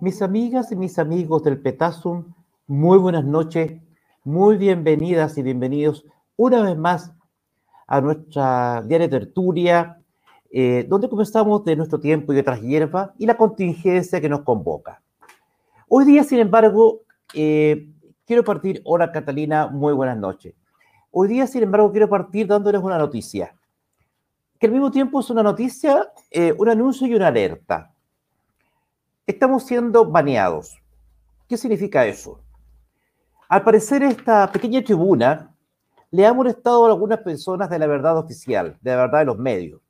Mis amigas y mis amigos del Petasum, muy buenas noches, muy bienvenidas y bienvenidos una vez más a nuestra diaria tertulia, eh, donde comenzamos de nuestro tiempo y otras hierbas y la contingencia que nos convoca. Hoy día, sin embargo, eh, quiero partir, hola Catalina, muy buenas noches. Hoy día, sin embargo, quiero partir dándoles una noticia, que al mismo tiempo es una noticia, eh, un anuncio y una alerta estamos siendo baneados. ¿Qué significa eso? Al parecer, esta pequeña tribuna le ha molestado a algunas personas de la verdad oficial, de la verdad de los medios,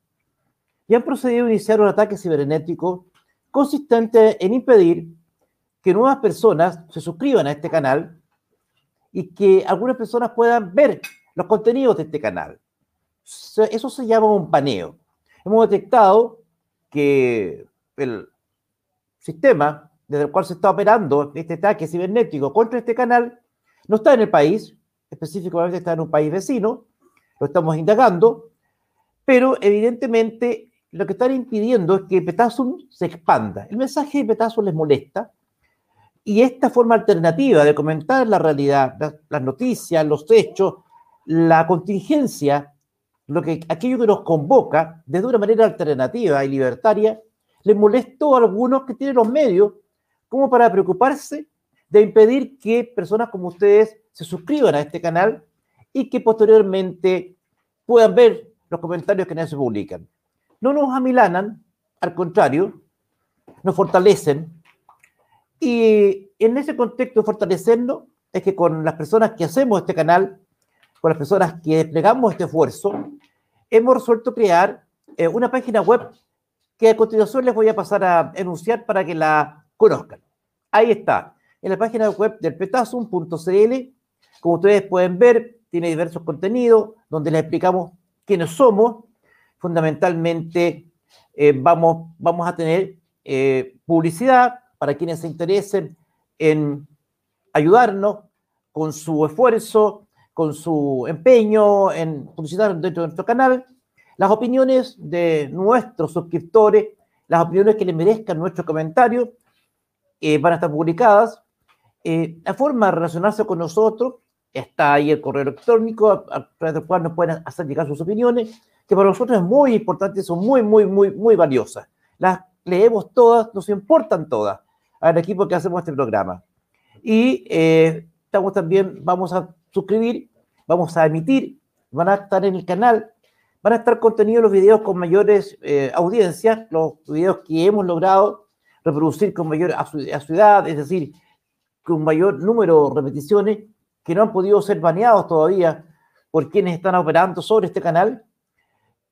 y han procedido a iniciar un ataque cibernético consistente en impedir que nuevas personas se suscriban a este canal y que algunas personas puedan ver los contenidos de este canal. Eso se llama un baneo. Hemos detectado que el, sistema desde el cual se está operando este ataque cibernético contra este canal no está en el país, específicamente está en un país vecino, lo estamos indagando, pero evidentemente lo que están impidiendo es que Petasum se expanda. El mensaje de Petasum les molesta y esta forma alternativa de comentar la realidad, las, noticias, los hechos, la contingencia, lo que, aquello que nos convoca desde una manera alternativa y libertaria, les molestó a algunos que tienen los medios como para preocuparse de impedir que personas como ustedes se suscriban a este canal y que posteriormente puedan ver los comentarios que en él se publican. No nos amilanan, al contrario, nos fortalecen y en ese contexto de fortalecernos es que con las personas que hacemos este canal, con las personas que desplegamos este esfuerzo, hemos resuelto crear eh, una página web que a continuación les voy a pasar a enunciar para que la conozcan. Ahí está, en la página web del petasum.cl, como ustedes pueden ver, tiene diversos contenidos donde les explicamos quiénes somos. Fundamentalmente eh, vamos, vamos a tener eh, publicidad para quienes se interesen en ayudarnos con su esfuerzo, con su empeño en publicitar dentro de nuestro canal las opiniones de nuestros suscriptores, las opiniones que les merezcan nuestros comentarios, eh, van a estar publicadas. Eh, la forma de relacionarse con nosotros está ahí el correo electrónico a, través del cual nos pueden hacer llegar sus opiniones, que para nosotros es muy importante, son muy, muy, muy, muy valiosas. Las leemos todas, nos importan todas al equipo que hacemos este programa. Y eh, estamos también, vamos a suscribir, vamos a emitir, van a estar en el canal van a estar contenidos los videos con mayores eh, audiencias, los videos que hemos logrado reproducir con mayor asiduidad, es decir, con mayor número de repeticiones que no han podido ser baneados todavía por quienes están operando sobre este canal.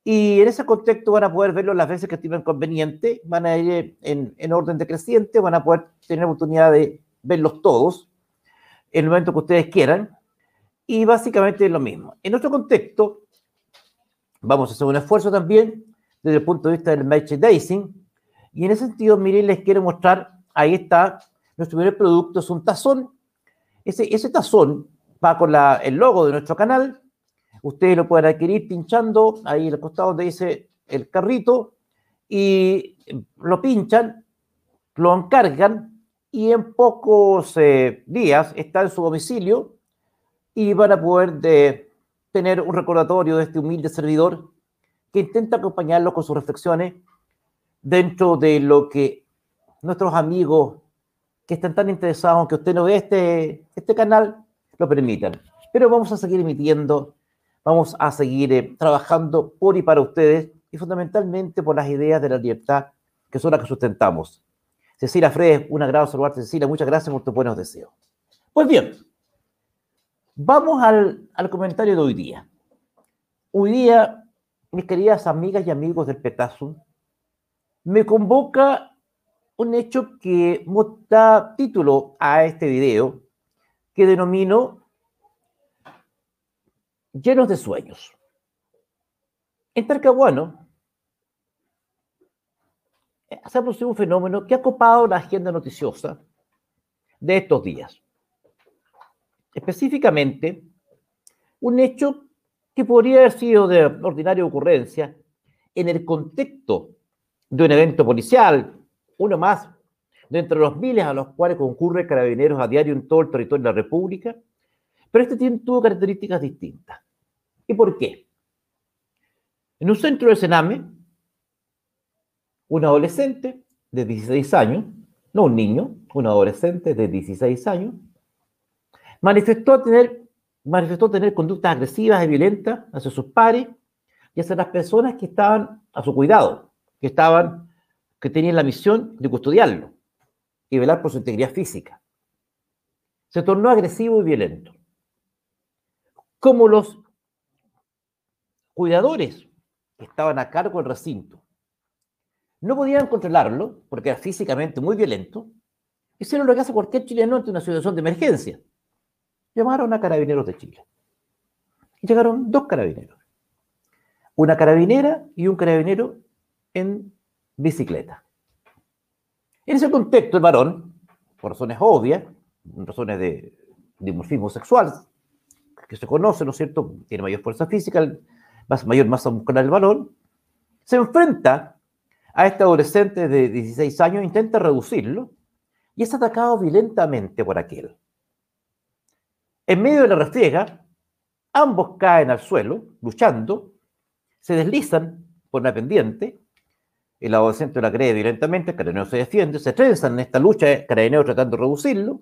Y en ese contexto van a poder verlo las veces que estimen conveniente, van a ir en, en orden decreciente, van a poder tener oportunidad de verlos todos en el momento que ustedes quieran. Y básicamente es lo mismo. En otro contexto, Vamos a hacer un esfuerzo también desde el punto de vista del merchandising. Y en ese sentido, miren, les quiero mostrar, ahí está, nuestro primer producto es un tazón. Ese, ese tazón va con la, el logo de nuestro canal. Ustedes lo pueden adquirir pinchando ahí al costado donde dice el carrito y lo pinchan, lo encargan y en pocos eh, días está en su domicilio y van a poder de, tener un recordatorio de este humilde servidor que intenta acompañarlo con sus reflexiones dentro de lo que nuestros amigos que están tan interesados que usted no vea este, este canal lo permitan. Pero vamos a seguir emitiendo, vamos a seguir eh, trabajando por y para ustedes y fundamentalmente por las ideas de la libertad que son las que sustentamos. Cecilia Fred, un agrado saludarte, Cecilia. Muchas gracias por tus buenos deseos. Pues bien, Vamos al, comentario de hoy día. Hoy día, mis queridas amigas y amigos del Petazo, me convoca un hecho que da título a este video, que denomino Llenos de Sueños. En Talcahuano se ha producido un fenómeno que ha copado la agenda noticiosa de estos días específicamente un hecho que podría haber sido de ordinaria ocurrencia en el contexto de un evento policial, uno más, de entre los miles a los cuales concurre carabineros a diario en todo el territorio de la República, pero este tiene, tuvo características distintas. ¿Y por qué? En un centro del Sename, un adolescente de 16 años, no un niño, un adolescente de 16 años, manifestó tener, manifestó tener conductas agresivas y violentas hacia sus pares y hacia las personas que estaban a su cuidado, que estaban, que tenían la misión de custodiarlo y velar por su integridad física. Se tornó agresivo y violento. Como los cuidadores que estaban a cargo del recinto no podían controlarlo porque era físicamente muy violento, hicieron lo que hace cualquier chileno ante una situación de emergencia. Llamaron a carabineros de Chile. Y llegaron dos carabineros. Una carabinera y un carabinero en bicicleta. En ese contexto, el varón, por razones obvias, razones de dimorfismo sexual, que se conoce, ¿no es cierto? Tiene mayor fuerza física, más, mayor masa muscular el varón, se enfrenta a este adolescente de 16 años, intenta reducirlo y es atacado violentamente por aquel. En medio de la refriega, ambos caen al suelo, luchando, se deslizan por una pendiente el adolescente la cree violentamente, el carabinero se defiende, se trenzan en esta lucha, el carabinero tratando de reducirlo.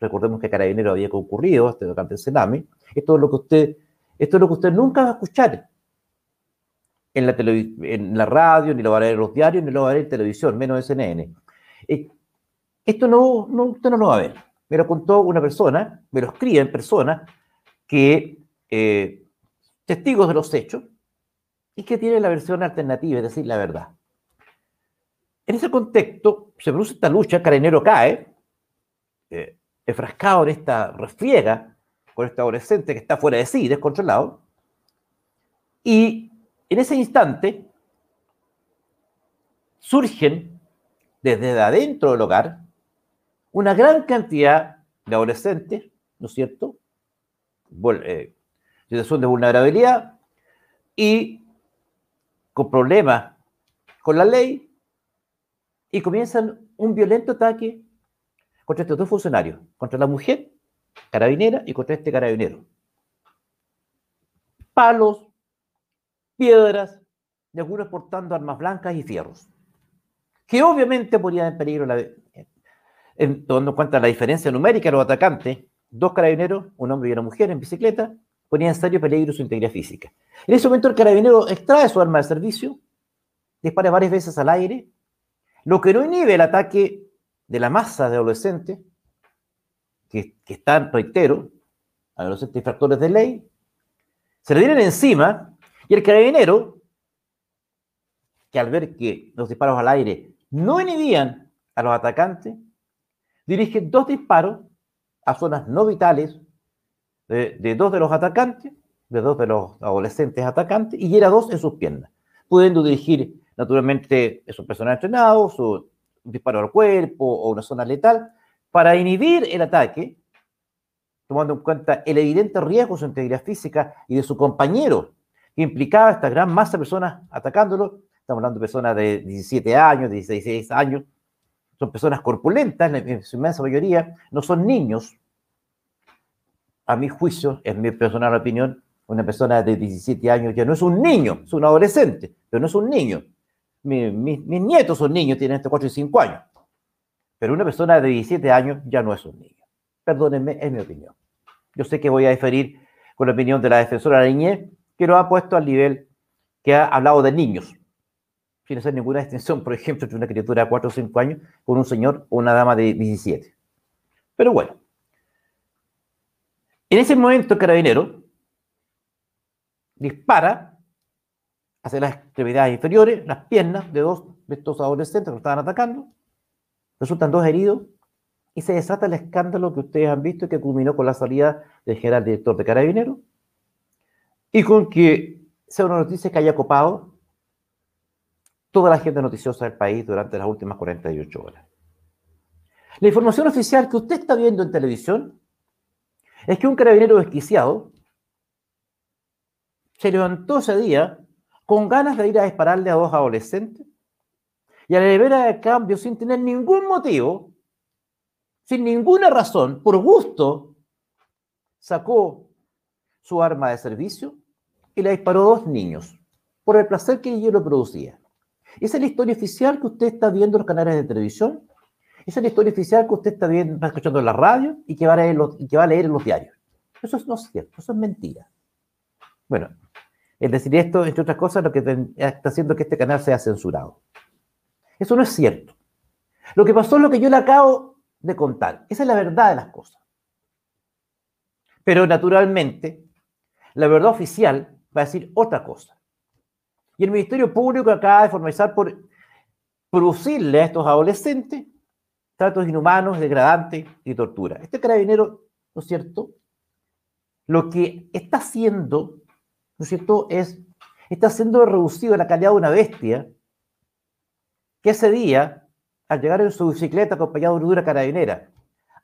Recordemos que el carabinero había concurrido durante el tsunami. Esto es lo que usted, esto es lo que usted nunca va a escuchar en la, radio, ni lo va a en los diarios, ni lo va a ver en televisión, menos en CNN. Eh, esto no, no, usted no lo va a ver. Me lo contó una persona, me lo escribe en persona, que eh, testigos de los hechos y que tiene la versión alternativa, es decir, la verdad. En ese contexto se produce esta lucha, Carabinero cae, eh, enfrascado en esta refriega con este adolescente que está fuera de sí, descontrolado, y en ese instante surgen desde adentro del hogar una gran cantidad de adolescentes, ¿no es cierto? Eh, situación de vulnerabilidad y con problemas con la ley, y comienzan un violento ataque contra estos dos funcionarios, contra la mujer carabinera y contra este carabinero. Palos, piedras y algunos portando armas blancas y fierros, que obviamente ponían en peligro, la, en, tomando en cuenta la diferencia numérica de los atacantes, dos carabineros, un hombre y una mujer en bicicleta, ponían en serio peligro su integridad física. En ese momento el carabinero extrae su arma de servicio, dispara varias veces al aire lo que no inhibe el ataque de la masa de adolescentes que, están, reitero, adolescentes infractores de ley, se le vienen encima y el carabinero, que al ver que los disparos al aire no inhibían a los atacantes, dirige dos disparos a zonas no vitales de, de, dos de los atacantes, de dos de los adolescentes atacantes, y hiera dos en sus piernas, pudiendo dirigir naturalmente es un personal entrenado, su disparo al cuerpo o una zona letal, para inhibir el ataque, tomando en cuenta el evidente riesgo de su integridad física y de su compañero, que implicaba esta gran masa de personas atacándolo. Estamos hablando de personas de 17 años, 16 años, son personas corpulentas, en su inmensa mayoría, no son niños. A mi juicio, en mi personal opinión, una persona de 17 años ya no es un niño, es un adolescente, pero no es un niño mis nietos son niños, tienen entre 4 y 5 años. Pero una persona de 17 años ya no es un niño. Perdónenme, es mi opinión. Yo sé que voy a diferir con la opinión de la defensora de la niñez, que lo ha puesto al nivel que ha hablado de niños, sin hacer ninguna distinción, por ejemplo, entre una criatura de 4 o 5 años con un señor o una dama de 17. Pero bueno, en ese momento el carabinero dispara hacia las extremidades inferiores, las piernas de dos de estos adolescentes que lo estaban atacando. Resultan dos heridos y se desata el escándalo que ustedes han visto y que culminó con la salida del general director de Carabineros y con que sea una noticia que haya copado toda la gente noticiosa del país durante las últimas 48 horas. La información oficial que usted está viendo en televisión es que un carabinero desquiciado se levantó ese día con ganas de ir a dispararle a dos adolescentes Y a la libera de cambio, sin tener ningún motivo, sin ninguna razón, por gusto, sacó su arma de servicio y le disparó a dos niños, por el placer que yo lo producía. Esa es la historia oficial que usted está viendo en los canales de televisión. Esa es la historia oficial que usted está, escuchando en la radio y que, va a leer en los diarios. Eso no es cierto, eso es mentira. Bueno, es decir esto, entre otras cosas, lo que está haciendo que este canal sea censurado. Eso no es cierto. Lo que pasó es lo que yo le acabo de contar. Esa es la verdad de las cosas. Pero naturalmente, la verdad oficial va a decir otra cosa. Y el Ministerio Público acaba de formalizar por producirle a estos adolescentes tratos inhumanos, degradantes y tortura. Este carabinero, ¿no es cierto? Lo que está haciendo, ¿no es cierto?, es, está siendo reducido a la calidad de una bestia que ese día, al llegar en su bicicleta acompañado de una carabinera,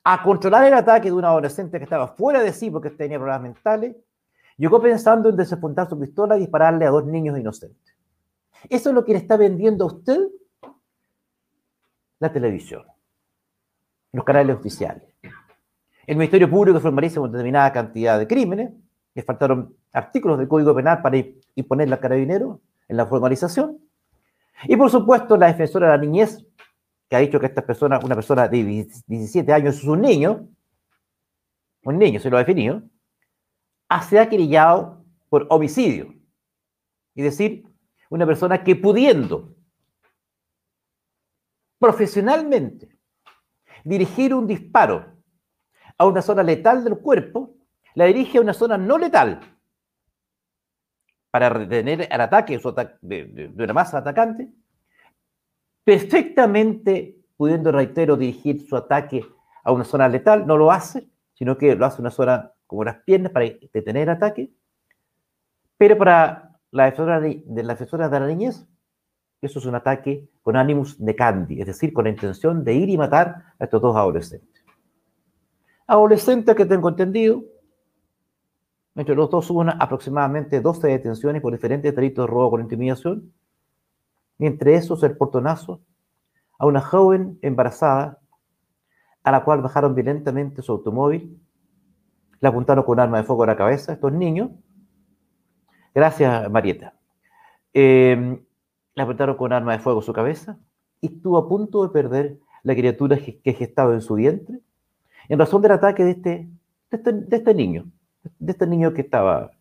a controlar el ataque de un adolescente que estaba fuera de sí porque tenía problemas mentales, llegó pensando en desapuntar su pistola y dispararle a dos niños inocentes. Eso es lo que le está vendiendo a usted la televisión, los canales oficiales. El Ministerio Público formaliza una determinada cantidad de crímenes, le faltaron artículos del Código Penal para imponer la carabinero en la formalización. Y por supuesto, la defensora de la niñez que ha dicho que esta persona, una persona de 17 años es un niño, un niño se lo ha definido, se ha querellado por homicidio. Es decir, una persona que pudiendo profesionalmente dirigir un disparo a una zona letal del cuerpo, la dirige a una zona no letal para retener el ataque de una masa atacante, perfectamente pudiendo, reitero, dirigir su ataque a una zona letal, no lo hace, sino que lo hace una zona como las piernas para detener ataque. Pero para la defensora de, la defensora de la niñez, eso es un ataque con ánimos de candy, es decir, con la intención de ir y matar a estos dos adolescentes. Adolescentes que tengo entendido, entre los dos hubo aproximadamente 12 detenciones por diferentes delitos de robo con intimidación, y entre esos el portonazo a una joven embarazada a la cual bajaron violentamente su automóvil, le apuntaron con un arma de fuego a la cabeza estos niños. Gracias, Marieta. Em, le apuntaron con un arma de fuego a su cabeza y estuvo a punto de perder la criatura que gestaba en su vientre en razón del ataque de este, de este, de este niño, de este niño que estaba,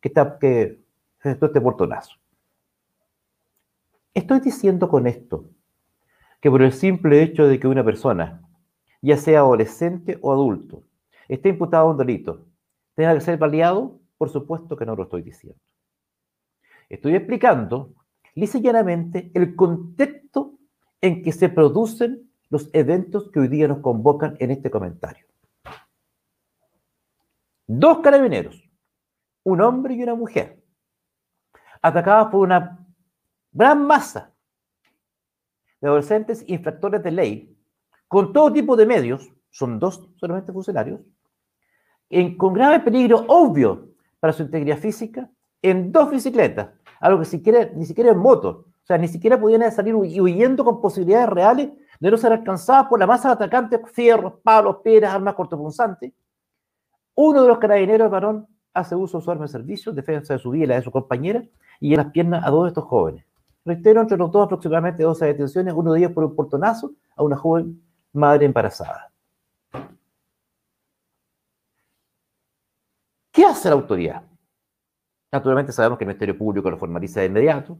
que, está, que gestó este portonazo. Estoy diciendo con esto que por el simple hecho de que una persona, ya sea adolescente o adulto, esté imputado a un delito, tenga que ser baleado, por supuesto que no lo estoy diciendo. Estoy explicando lisa y llanamente el contexto en que se producen los eventos que hoy día nos convocan en este comentario. Dos carabineros, un hombre y una mujer, atacados por una gran masa de adolescentes infractores de ley, con todo tipo de medios, son dos solamente funcionarios, con grave peligro obvio para su integridad física, en dos bicicletas, algo que siquiera, ni siquiera en moto, o sea, ni siquiera podían salir huyendo con posibilidades reales de no ser alcanzadas por la masa de atacantes, fierros, palos, piedras, armas cortopunzantes. Uno de los carabineros, varón, hace uso de su arma de servicio, defensa de su vida y la de su compañera, y en las piernas a dos de estos jóvenes. Reitero, entre los dos aproximadamente 12 detenciones, uno de ellos por un portonazo a una joven madre embarazada. ¿Qué hace la autoridad? Naturalmente sabemos que el Ministerio Público lo formaliza de inmediato.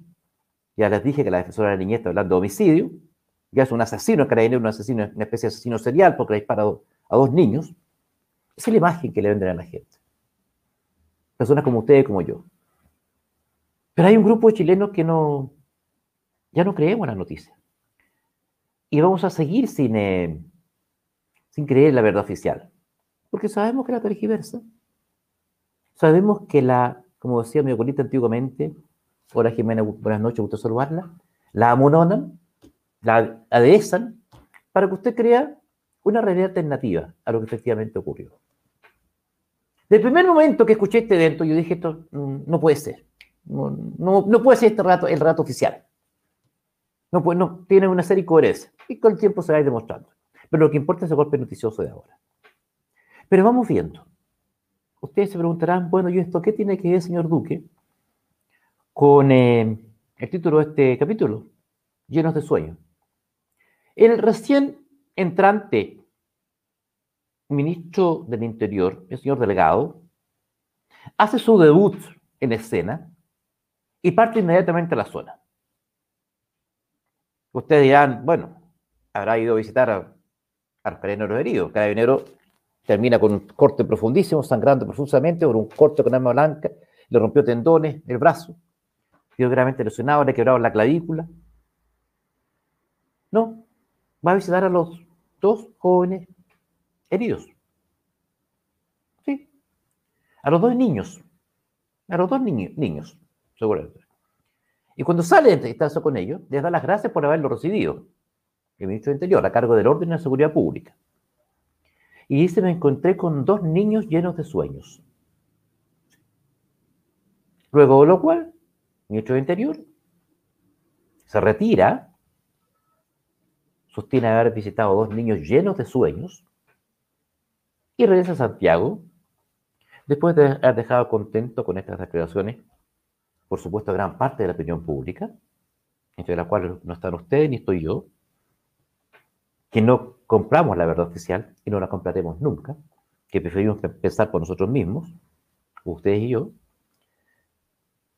Ya les dije que la defensora de la niñez está hablando de homicidio. Ya es un asesino, carabinero, un asesino, una especie de asesino serial porque le ha disparado a dos niños. Esa es la imagen que le venden a la gente. Personas como ustedes como yo. Pero hay un grupo de chilenos que no, ya no creemos en las noticias. Y vamos a seguir sin, eh, sin creer en la verdad oficial. Porque sabemos que la tergiversa. Sabemos que la, como decía mi abuelita antiguamente, hola Jimena, buenas noches, gusto saludarla, la amononan, la adesan, para que usted crea una realidad alternativa a lo que efectivamente ocurrió. Del primer momento que escuché este evento, yo dije, esto mm, no puede ser. No, no, no puede ser este rato, el rato oficial. No, pues no, tiene una serie de incoherencias y con el tiempo se va a ir demostrando. Pero lo que importa es el golpe noticioso de ahora. Pero vamos viendo. Ustedes se preguntarán, bueno, ¿y esto qué tiene que ver, señor Duque, con eh, el título de este capítulo? Llenos de sueño. El recién entrante ministro del Interior, el señor Delegado, hace su debut en escena y parte inmediatamente a la zona. Ustedes dirán, bueno, habrá ido a visitar a, a Carabinero herido. Carabinero termina con un corte profundísimo, sangrando profusamente por un corte con arma blanca, le rompió tendones, el brazo, quedó gravemente lesionado, le quebrado la clavícula. No, va a visitar a los dos jóvenes heridos. Sí, a los dos niños, a los dos niños, niños seguramente. Y cuando sale de entrevistarse con ellos, les da las gracias por haberlo recibido, el ministro de Interior, a cargo del orden y la seguridad pública. Y dice, me encontré con dos niños llenos de sueños. Luego de lo cual, ministro de Interior se retira, sostiene haber visitado dos niños llenos de sueños, y regresa a Santiago, después de haber dejado contento con estas declaraciones por supuesto, gran parte de la opinión pública, entre la cual no están ustedes ni estoy yo, que no compramos la verdad oficial y no la compraremos nunca, que preferimos pensar por nosotros mismos, ustedes y yo.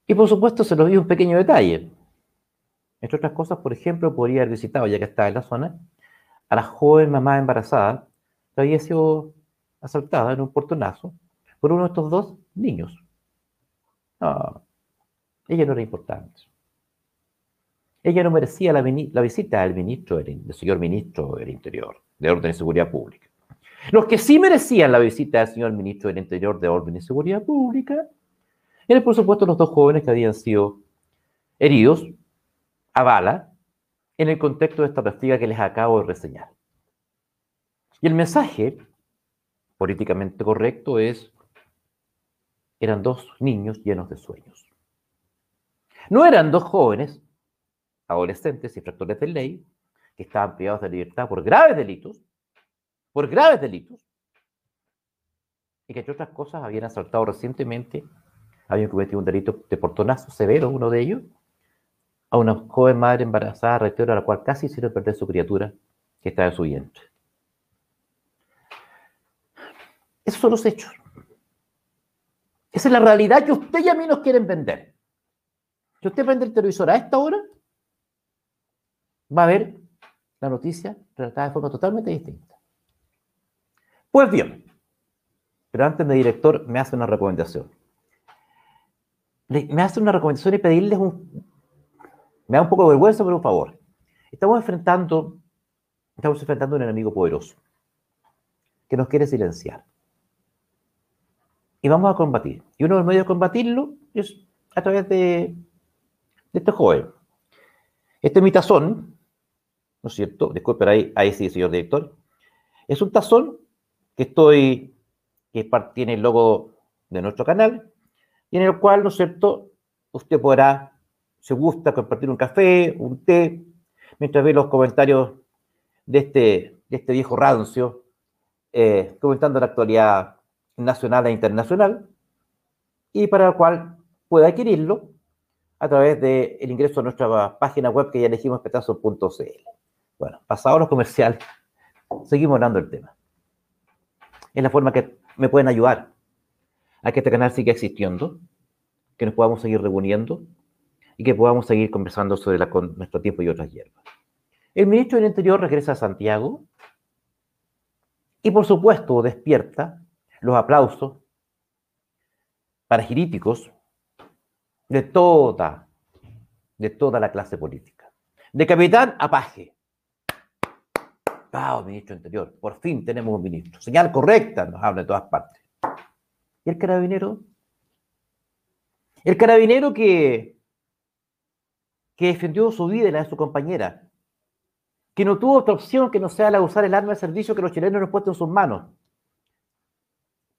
Y por supuesto se los di un pequeño detalle. Entre otras cosas, por ejemplo, podría haber visitado, ya que está en la zona, a la joven mamá embarazada que había sido asaltada en un portonazo por uno de estos dos niños. Ah, ella no era importante. Ella no merecía la, visita del ministro, del, señor ministro del Interior, de Orden y Seguridad Pública. Los que sí merecían la visita del señor ministro del Interior de Orden y Seguridad Pública eran, por supuesto, los dos jóvenes que habían sido heridos a bala en el contexto de esta práctica que les acabo de reseñar. Y el mensaje políticamente correcto es, eran dos niños llenos de sueños. No eran dos jóvenes, adolescentes, infractores de ley, que estaban privados de libertad por graves delitos, por graves delitos, y que entre otras cosas habían asaltado recientemente, habían cometido un delito de portonazo severo, uno de ellos, a una joven madre embarazada, reitero, a la cual casi hicieron perder su criatura que estaba en su vientre. Esos son los hechos. Esa es la realidad que usted y a mí nos quieren vender. Si usted prende el televisor a esta hora, va a ver la noticia relatada de forma totalmente distinta. Pues bien, pero antes de director me hace una recomendación. Me hace una recomendación y pedirles un... Me da un poco de vergüenza, pero un favor. Estamos enfrentando, estamos enfrentando un enemigo poderoso que nos quiere silenciar. Y vamos a combatir. Y uno de los medios de combatirlo es a través de de este joven. Este es mi tazón, ¿no es cierto? Disculpe, ahí, ahí sí, señor director. Es un tazón que estoy, que tiene el logo de nuestro canal, y en el cual, ¿no es cierto?, usted podrá, si gusta, compartir un café, un té, mientras ve los comentarios de este, de este viejo rancio, eh, comentando la actualidad nacional e internacional, y para el cual pueda adquirirlo a través del ingreso a nuestra página web que ya elegimos, petazo.cl. Bueno, pasados los comerciales, seguimos hablando del tema. Es la forma que me pueden ayudar a que este canal siga existiendo, que nos podamos seguir reuniendo y que podamos seguir conversando sobre nuestro tiempo y otras hierbas. El ministro del Interior regresa a Santiago y, por supuesto, despierta los aplausos paragiríticos de toda, de toda la clase política. De capitán a paje. ¡Wow, ministro interior! Por fin tenemos un ministro. Señal correcta, nos habla de todas partes. ¿Y el carabinero? El carabinero que, que defendió su vida y la de su compañera, que no tuvo otra opción que no sea la de usar el arma de servicio que los chilenos nos puesto en sus manos.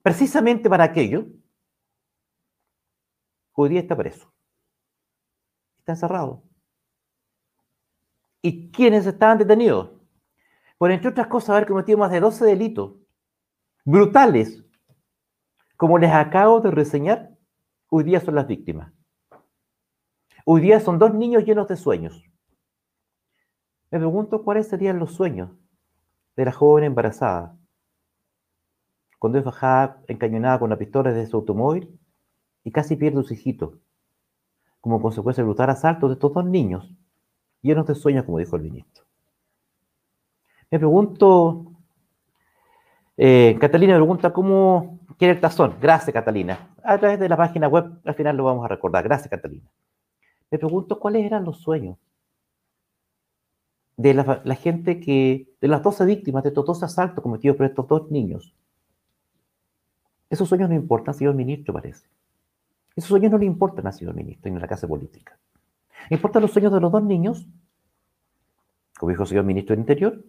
Precisamente para aquello, hoy día está preso. Está encerrado. ¿Y quiénes estaban detenidos? Por entre otras cosas haber cometido más de 12 delitos brutales. Como les acabo de reseñar, hoy día son las víctimas. Hoy día son dos niños llenos de sueños. Me pregunto cuáles serían los sueños de la joven embarazada cuando es bajada encañonada con la pistola de su automóvil y casi pierde un hijito, como consecuencia del brutal asalto de estos dos niños, llenos de sueños, como dijo el ministro. Me pregunto, eh, Catalina me pregunta cómo quiere el tazón. Gracias, Catalina. A través de la página web, al final lo vamos a recordar. Gracias, Catalina. Me pregunto cuáles eran los sueños de la, gente que, de las 12 víctimas de estos dos asaltos cometidos por estos dos niños. Esos sueños no importan, señor ministro, parece. Esos sueños no le importan al señor ministro ni a la casa política. Importan los sueños de los dos niños, como dijo el señor ministro del Interior,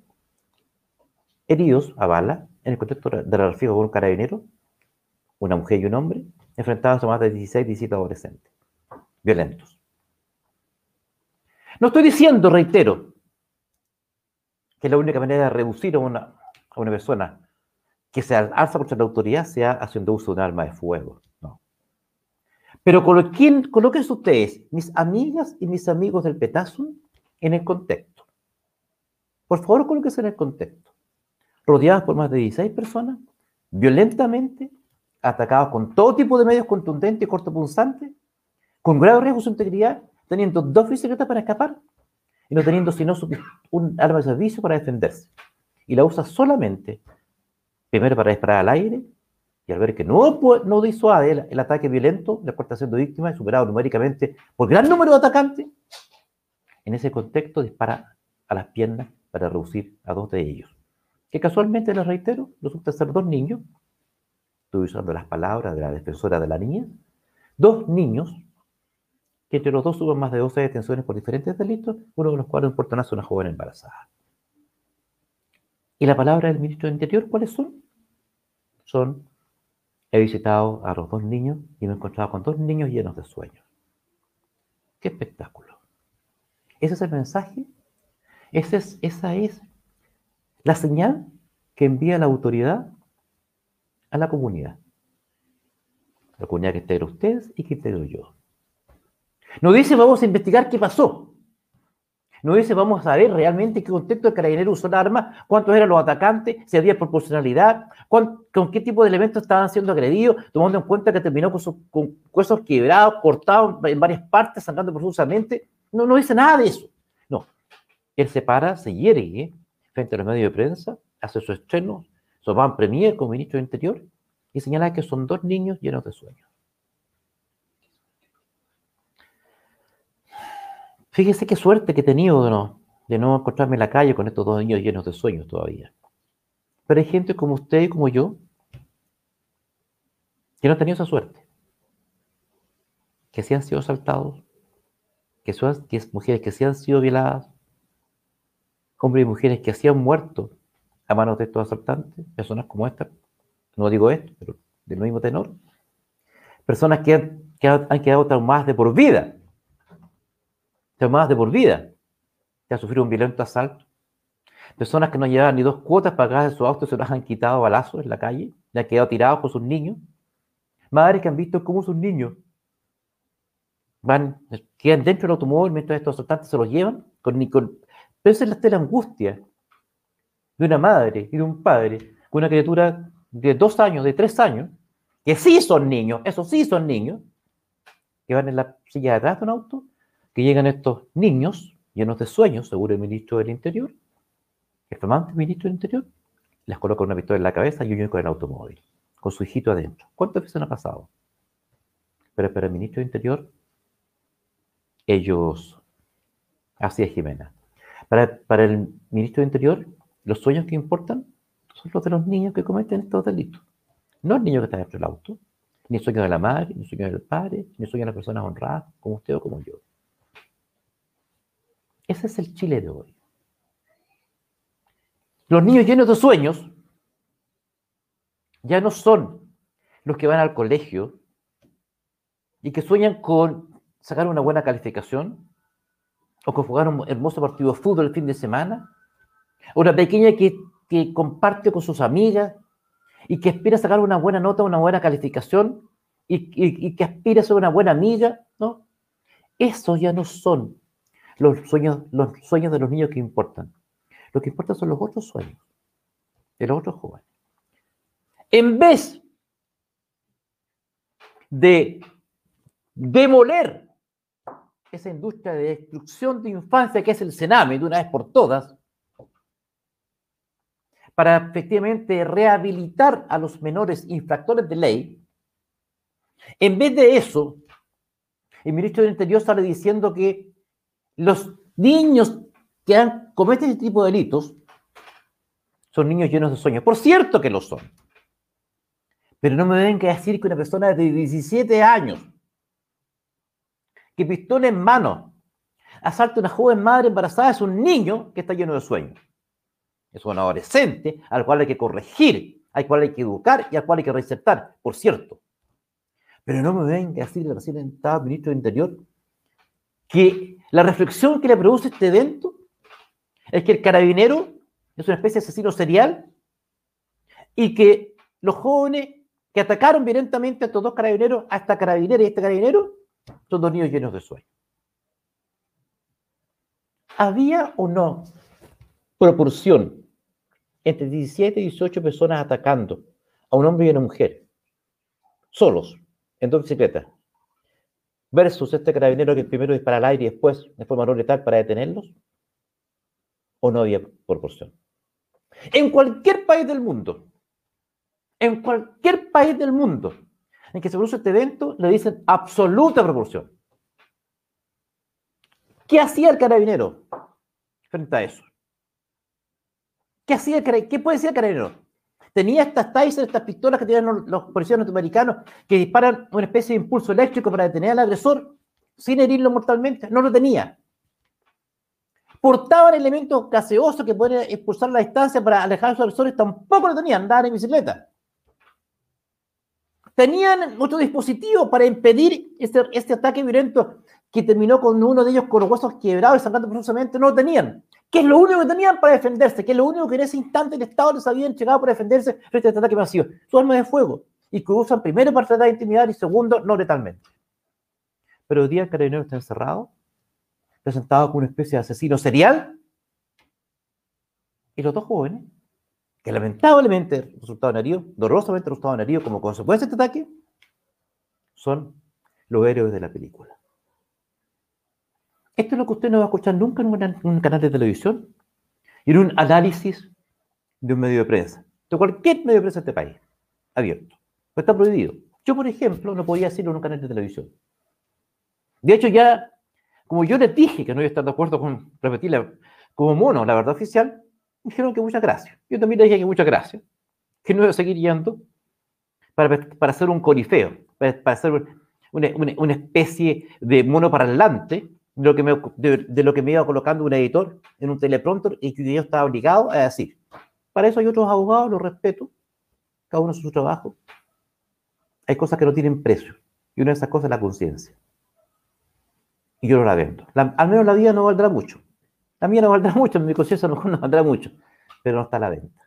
heridos a bala en el contexto de la con un carabinero, una mujer y un hombre, enfrentados a más de 16, 17 adolescentes, violentos. No estoy diciendo, reitero, que la única manera de reducir a una, a una persona que se alza contra la autoridad sea haciendo uso de un arma de fuego. No. Pero coloquen, colóquense ustedes, mis amigas y mis amigos del Petasum, en el contexto. Por favor, colóquense en el contexto. Rodeadas por más de 16 personas, violentamente, atacados con todo tipo de medios contundentes y cortopunzantes, con grave riesgo su integridad, teniendo dos bicicletas para escapar y no teniendo sino un arma de servicio para defenderse. Y la usa solamente primero para disparar al aire, y al ver que no, disuade el, el ataque violento, la cual está siendo víctima, superado numéricamente por gran número de atacantes, en ese contexto dispara a las piernas para reducir a dos de ellos. Que casualmente, les reitero, resulta ser dos niños, estoy usando las palabras de la defensora de la niña, dos niños, que entre los dos suben más de 12 detenciones por diferentes delitos, uno de los cuales un portonazo a una joven embarazada. ¿Y la palabra del ministro del Interior cuáles son? Son, he visitado a los dos niños y me he encontrado con dos niños llenos de sueños. ¡Qué espectáculo! Ese es el mensaje, esa es, esa es la señal que envía la autoridad a la comunidad. La comunidad que integra ustedes y que integro yo. No dice vamos a investigar qué pasó. No dice, vamos a ver realmente qué contexto el carabinero usó la arma, cuántos eran los atacantes, si había proporcionalidad, con qué tipo de elementos estaban siendo agredidos, tomando en cuenta que terminó con, sus, huesos quebrados, cortados en varias partes, sangrando profusamente. No, no dice nada de eso. No. Él se para, se hiergue frente a los medios de prensa, hace su estreno, su van premier como ministro del Interior y señala que son dos niños llenos de sueños. Fíjese qué suerte que he tenido de no, de no encontrarme en la calle con estos dos niños llenos de sueños todavía. Pero hay gente como usted y como yo que no han tenido esa suerte. Que sí han sido asaltados, que son que mujeres que sí han sido violadas, hombres y mujeres que han muerto a manos de estos asaltantes, personas como esta, no digo esto, pero del mismo tenor, personas que han, que han quedado traumadas de por vida más de por vida, que han sufrido un violento asalto. Personas que no llevaban ni dos cuotas pagadas de su auto se las han quitado balazos en la calle, le han quedado tirados con sus niños. Madres que han visto cómo sus niños van, quedan dentro del automóvil mientras estos asaltantes se los llevan. Con, con, pero esa es la angustia de una madre y de un padre con una criatura de dos años, de tres años, que sí son niños, esos sí son niños, que van en la silla de atrás de un auto que llegan estos niños llenos de sueños, seguro el ministro del Interior, el flamante ministro del Interior, les coloca una pistola en la cabeza y huyen con el automóvil, con su hijito adentro. ¿Cuántas veces ha pasado? Pero para el ministro del Interior, ellos, así es Jimena, para, el ministro del Interior, los sueños que importan son los de los niños que cometen estos delitos. No el niño que está dentro del auto, ni el sueño de la madre, ni el sueño del padre, ni el sueño de las personas honradas, como usted o como yo. Ese es el Chile de hoy. Los niños llenos de sueños ya no son los que van al colegio y que sueñan con sacar una buena calificación, o que jugaron un hermoso partido de fútbol el fin de semana, una pequeña que, que comparte con sus amigas y que aspira a sacar una buena nota, una buena calificación y, y que aspira a ser una buena amiga, ¿no? Esos ya no son los sueños, los sueños de los niños que importan. Lo que importa son los otros sueños de los otros jóvenes. En vez de demoler esa industria de destrucción de infancia que es el Sename de una vez por todas, para efectivamente rehabilitar a los menores infractores de ley, en vez de eso, el ministro del Interior sale diciendo que los niños que han, cometen este tipo de delitos son niños llenos de sueños. Por cierto que lo son. Pero no me deben que decir que una persona de 17 años, que pistola en mano, asalta a una joven madre embarazada, es un niño que está lleno de sueños. Es un adolescente al cual hay que corregir, al cual hay que educar y al cual hay que reinsertar, por cierto. Pero no me deben que decir el recién ministro del Interior que la reflexión que le produce este evento es que el carabinero es una especie de asesino serial y que los jóvenes que atacaron violentamente a estos dos carabineros, a esta carabinera y a este carabinero, son dos niños llenos de sueño. ¿Había o no proporción entre 17 y 18 personas atacando a un hombre y una mujer, solos, en dos bicicletas, versus este carabinero que primero dispara al aire y después, de forma no letal, para detenerlos? ¿O no había proporción? En cualquier país del mundo, en cualquier país del mundo en que se produce este evento, le dicen absoluta proporción. ¿Qué hacía el carabinero frente a eso? ¿Qué hacía ¿Qué puede decir el carabinero? Tenía estas Taser, estas pistolas que tienen los, policías norteamericanos que disparan una especie de impulso eléctrico para detener al agresor sin herirlo mortalmente. No lo tenía portaban elementos gaseosos que pueden expulsar la distancia para alejar a los agresores, tampoco lo tenían, andaban en bicicleta. Tenían otro dispositivo para impedir este, este ataque violento que terminó con uno de ellos con los huesos quebrados y sangrando profusamente, no lo tenían. ¿Qué es lo único que tenían para defenderse? ¿Qué es lo único que en ese instante el Estado les había entregado para defenderse frente a este ataque masivo? Su arma de fuego. Y que usan primero para tratar de intimidar y segundo, no letalmente. Pero hoy día el carabinero está encerrado presentado como una especie de asesino serial. Y los dos jóvenes, que lamentablemente resultaron heridos, dolorosamente resultaron heridos como consecuencia de este ataque, son los héroes de la película. Esto es lo que usted no va a escuchar nunca en un, canal de televisión y en un análisis de un medio de prensa, de cualquier medio de prensa de este país, abierto. Pues está prohibido. Yo, por ejemplo, no podía decirlo en un canal de televisión. De hecho, ya como yo les dije que no iba a estar de acuerdo con repetirla como mono la verdad oficial, dijeron que muchas gracias. Yo también les dije que muchas gracias, que no iba a seguir yendo para, para hacer un corifeo, para, hacer una, una, especie de mono parlante de lo, que me, de, lo que me iba colocando un editor en un teleprompter y que yo estaba obligado a decir. Para eso hay otros abogados, los respeto, cada uno hace su trabajo. Hay cosas que no tienen precio y una de esas cosas es la conciencia y yo no la vendo. al menos la vida no valdrá mucho. Mía no valdrá mucho, mi conciencia no, no valdrá mucho, pero no está a la venta.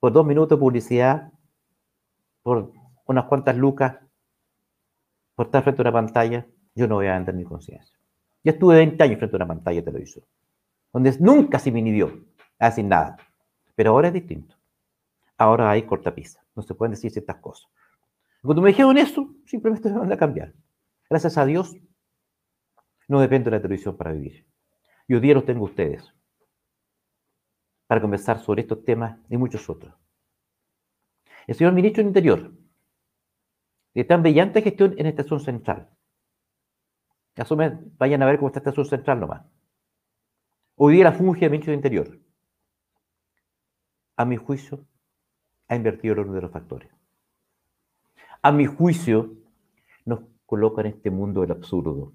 Por dos minutos de publicidad, por unas cuantas lucas, por estar frente a una pantalla, yo no voy a vender mi conciencia. Yo estuve 20 años frente a una pantalla de televisor, donde nunca se me inhibió a decir nada. Pero ahora es distinto. Ahora hay cortapisa, no se pueden decir ciertas cosas. Cuando me dijeron eso, simplemente me van a cambiar. Gracias a Dios, no dependo de la televisión para vivir. Y hoy día los tengo ustedes para conversar sobre estos temas y muchos otros. El señor ministro del Interior, de tan brillante gestión en esta Estación Central. Asume, vayan a ver cómo está esta Estación Central nomás. Hoy día la funge el ministro del Interior. A mi juicio, ha invertido el orden de los factores. A mi juicio, nos coloca en este mundo del absurdo,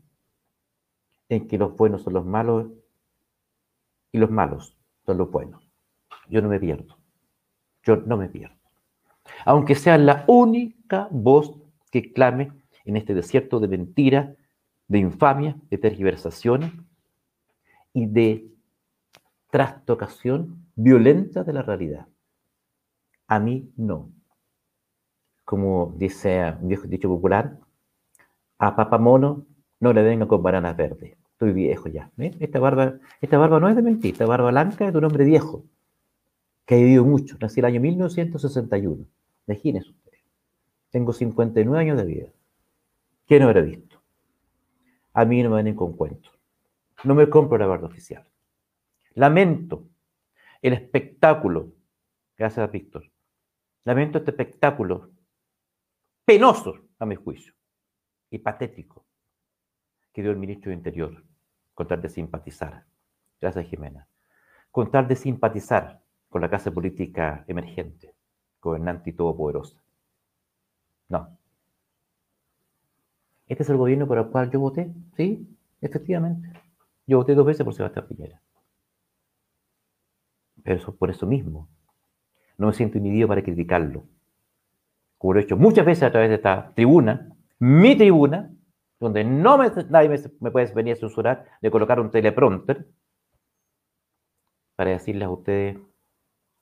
en que los buenos son los malos y los malos son los buenos. Yo no me pierdo. Yo no me pierdo. Aunque sea la única voz que clame en este desierto de mentira de infamia, de tergiversaciones y de trastocación violenta de la realidad. A mí no. Como dice un viejo dicho popular, a Papa Mono no le venga con bananas verdes. Estoy viejo ya. Esta, barba, esta barba no es de mentira, esta barba blanca es de un hombre viejo, que ha vivido mucho. Nací el año 1961. Imagínense ustedes. Tengo 59 años de vida. ¿Qué no habrá visto? A mí no me vienen con cuentos. No me compro la barba oficial. Lamento el espectáculo, gracias Víctor, lamento este espectáculo penoso, a mi juicio, y patético, que dio el ministro de Interior, con tal de simpatizar, gracias Jimena, con de simpatizar con la clase política emergente, gobernante y todopoderosa. No. Este es el gobierno por el cual yo voté, sí, efectivamente. Yo voté dos veces por Sebastián Piñera. Pero por eso mismo, no me siento inhibido para criticarlo. Como lo he hecho muchas veces a través de esta tribuna, mi tribuna, donde no me, nadie me, puede venir a censurar de colocar un teleprompter para decirles a ustedes,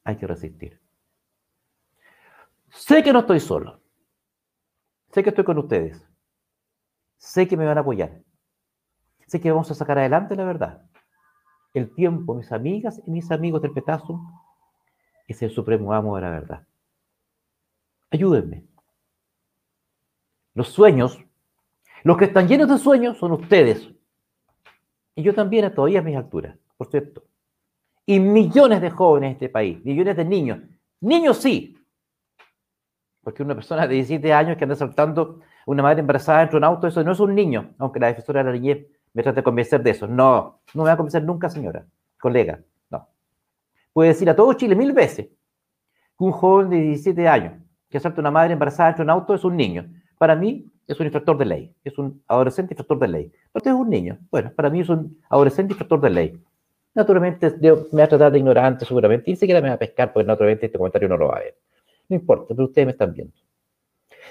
hay que resistir. Sé que no estoy solo. Sé que estoy con ustedes. Sé que me van a apoyar. Sé que vamos a sacar adelante la verdad. El tiempo, mis amigas y mis amigos del petazo, es el supremo amo de la verdad. Ayúdenme. Los sueños los que están llenos de sueños son ustedes. Y yo también todavía a mis alturas, por cierto. Y millones de jóvenes en este país, millones de niños. Niños sí. Porque una persona de 17 años que anda saltando una madre embarazada dentro de un auto, eso no es un niño, aunque la defensora de la niñez me trate de convencer de eso. No, no me va a convencer nunca, señora, colega. No. Puede decir a todo Chile mil veces que un joven de 17 años que salta una madre embarazada dentro de un auto es un niño. Para mí, es un infractor de ley, es un adolescente infractor de ley. Pero es un niño. Bueno, para mí es un adolescente infractor de ley. Naturalmente, me va a tratar de ignorante seguramente, y ni siquiera me va a pescar, porque naturalmente este comentario no lo va a ver. No importa, pero ustedes me están viendo.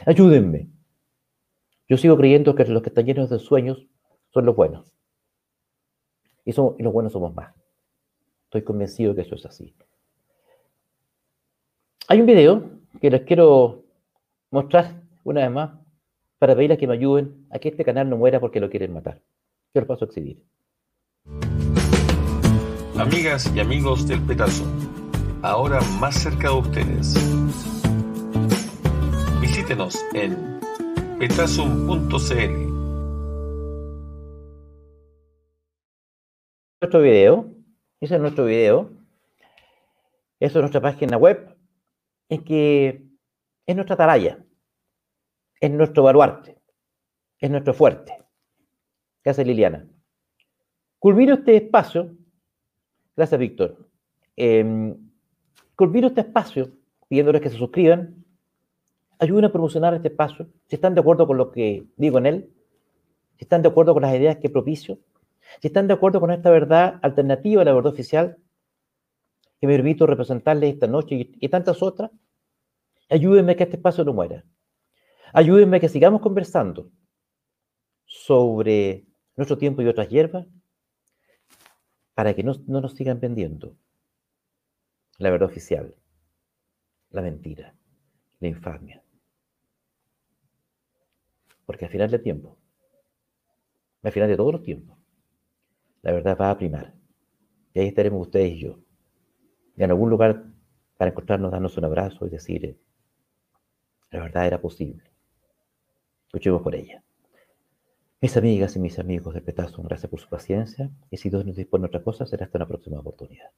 Ayúdenme. Yo sigo creyendo que los que están llenos de sueños son los buenos. Y, y los buenos somos más. Estoy convencido que eso es así. Hay un video que les quiero mostrar una vez más para pedirles que me ayuden a que este canal no muera porque lo quieren matar. Yo lo paso a exhibir. Amigas y amigos del Petazo, ahora más cerca de ustedes. Visítenos en petazum.cl. Nuestro video, ese es nuestro video, eso es nuestra página web, es que es nuestra atalaya es nuestro baluarte, es nuestro fuerte. ¿Qué hace Liliana? Culmino este espacio, gracias Víctor, eh, culmino este espacio pidiéndoles que se suscriban, ayuden a promocionar este espacio, si están de acuerdo con lo que digo en él, si están de acuerdo con las ideas que propicio, si están de acuerdo con esta verdad alternativa a la verdad oficial, que me permito representarles esta noche y, y tantas otras, ayúdenme a que este espacio no muera. Ayúdenme a que sigamos conversando sobre nuestro tiempo y otras hierbas para que no, nos sigan vendiendo la verdad oficial, la mentira, la infamia. Porque al final del tiempo, al final de todos los tiempos, la verdad va a primar. Y ahí estaremos ustedes y yo. Y en algún lugar para encontrarnos, darnos un abrazo y decir, la verdad era posible. Luchemos por ella. Mis amigas y mis amigos de Petazo, gracias por su paciencia y si Dios nos dispone otra cosa, será hasta una próxima oportunidad.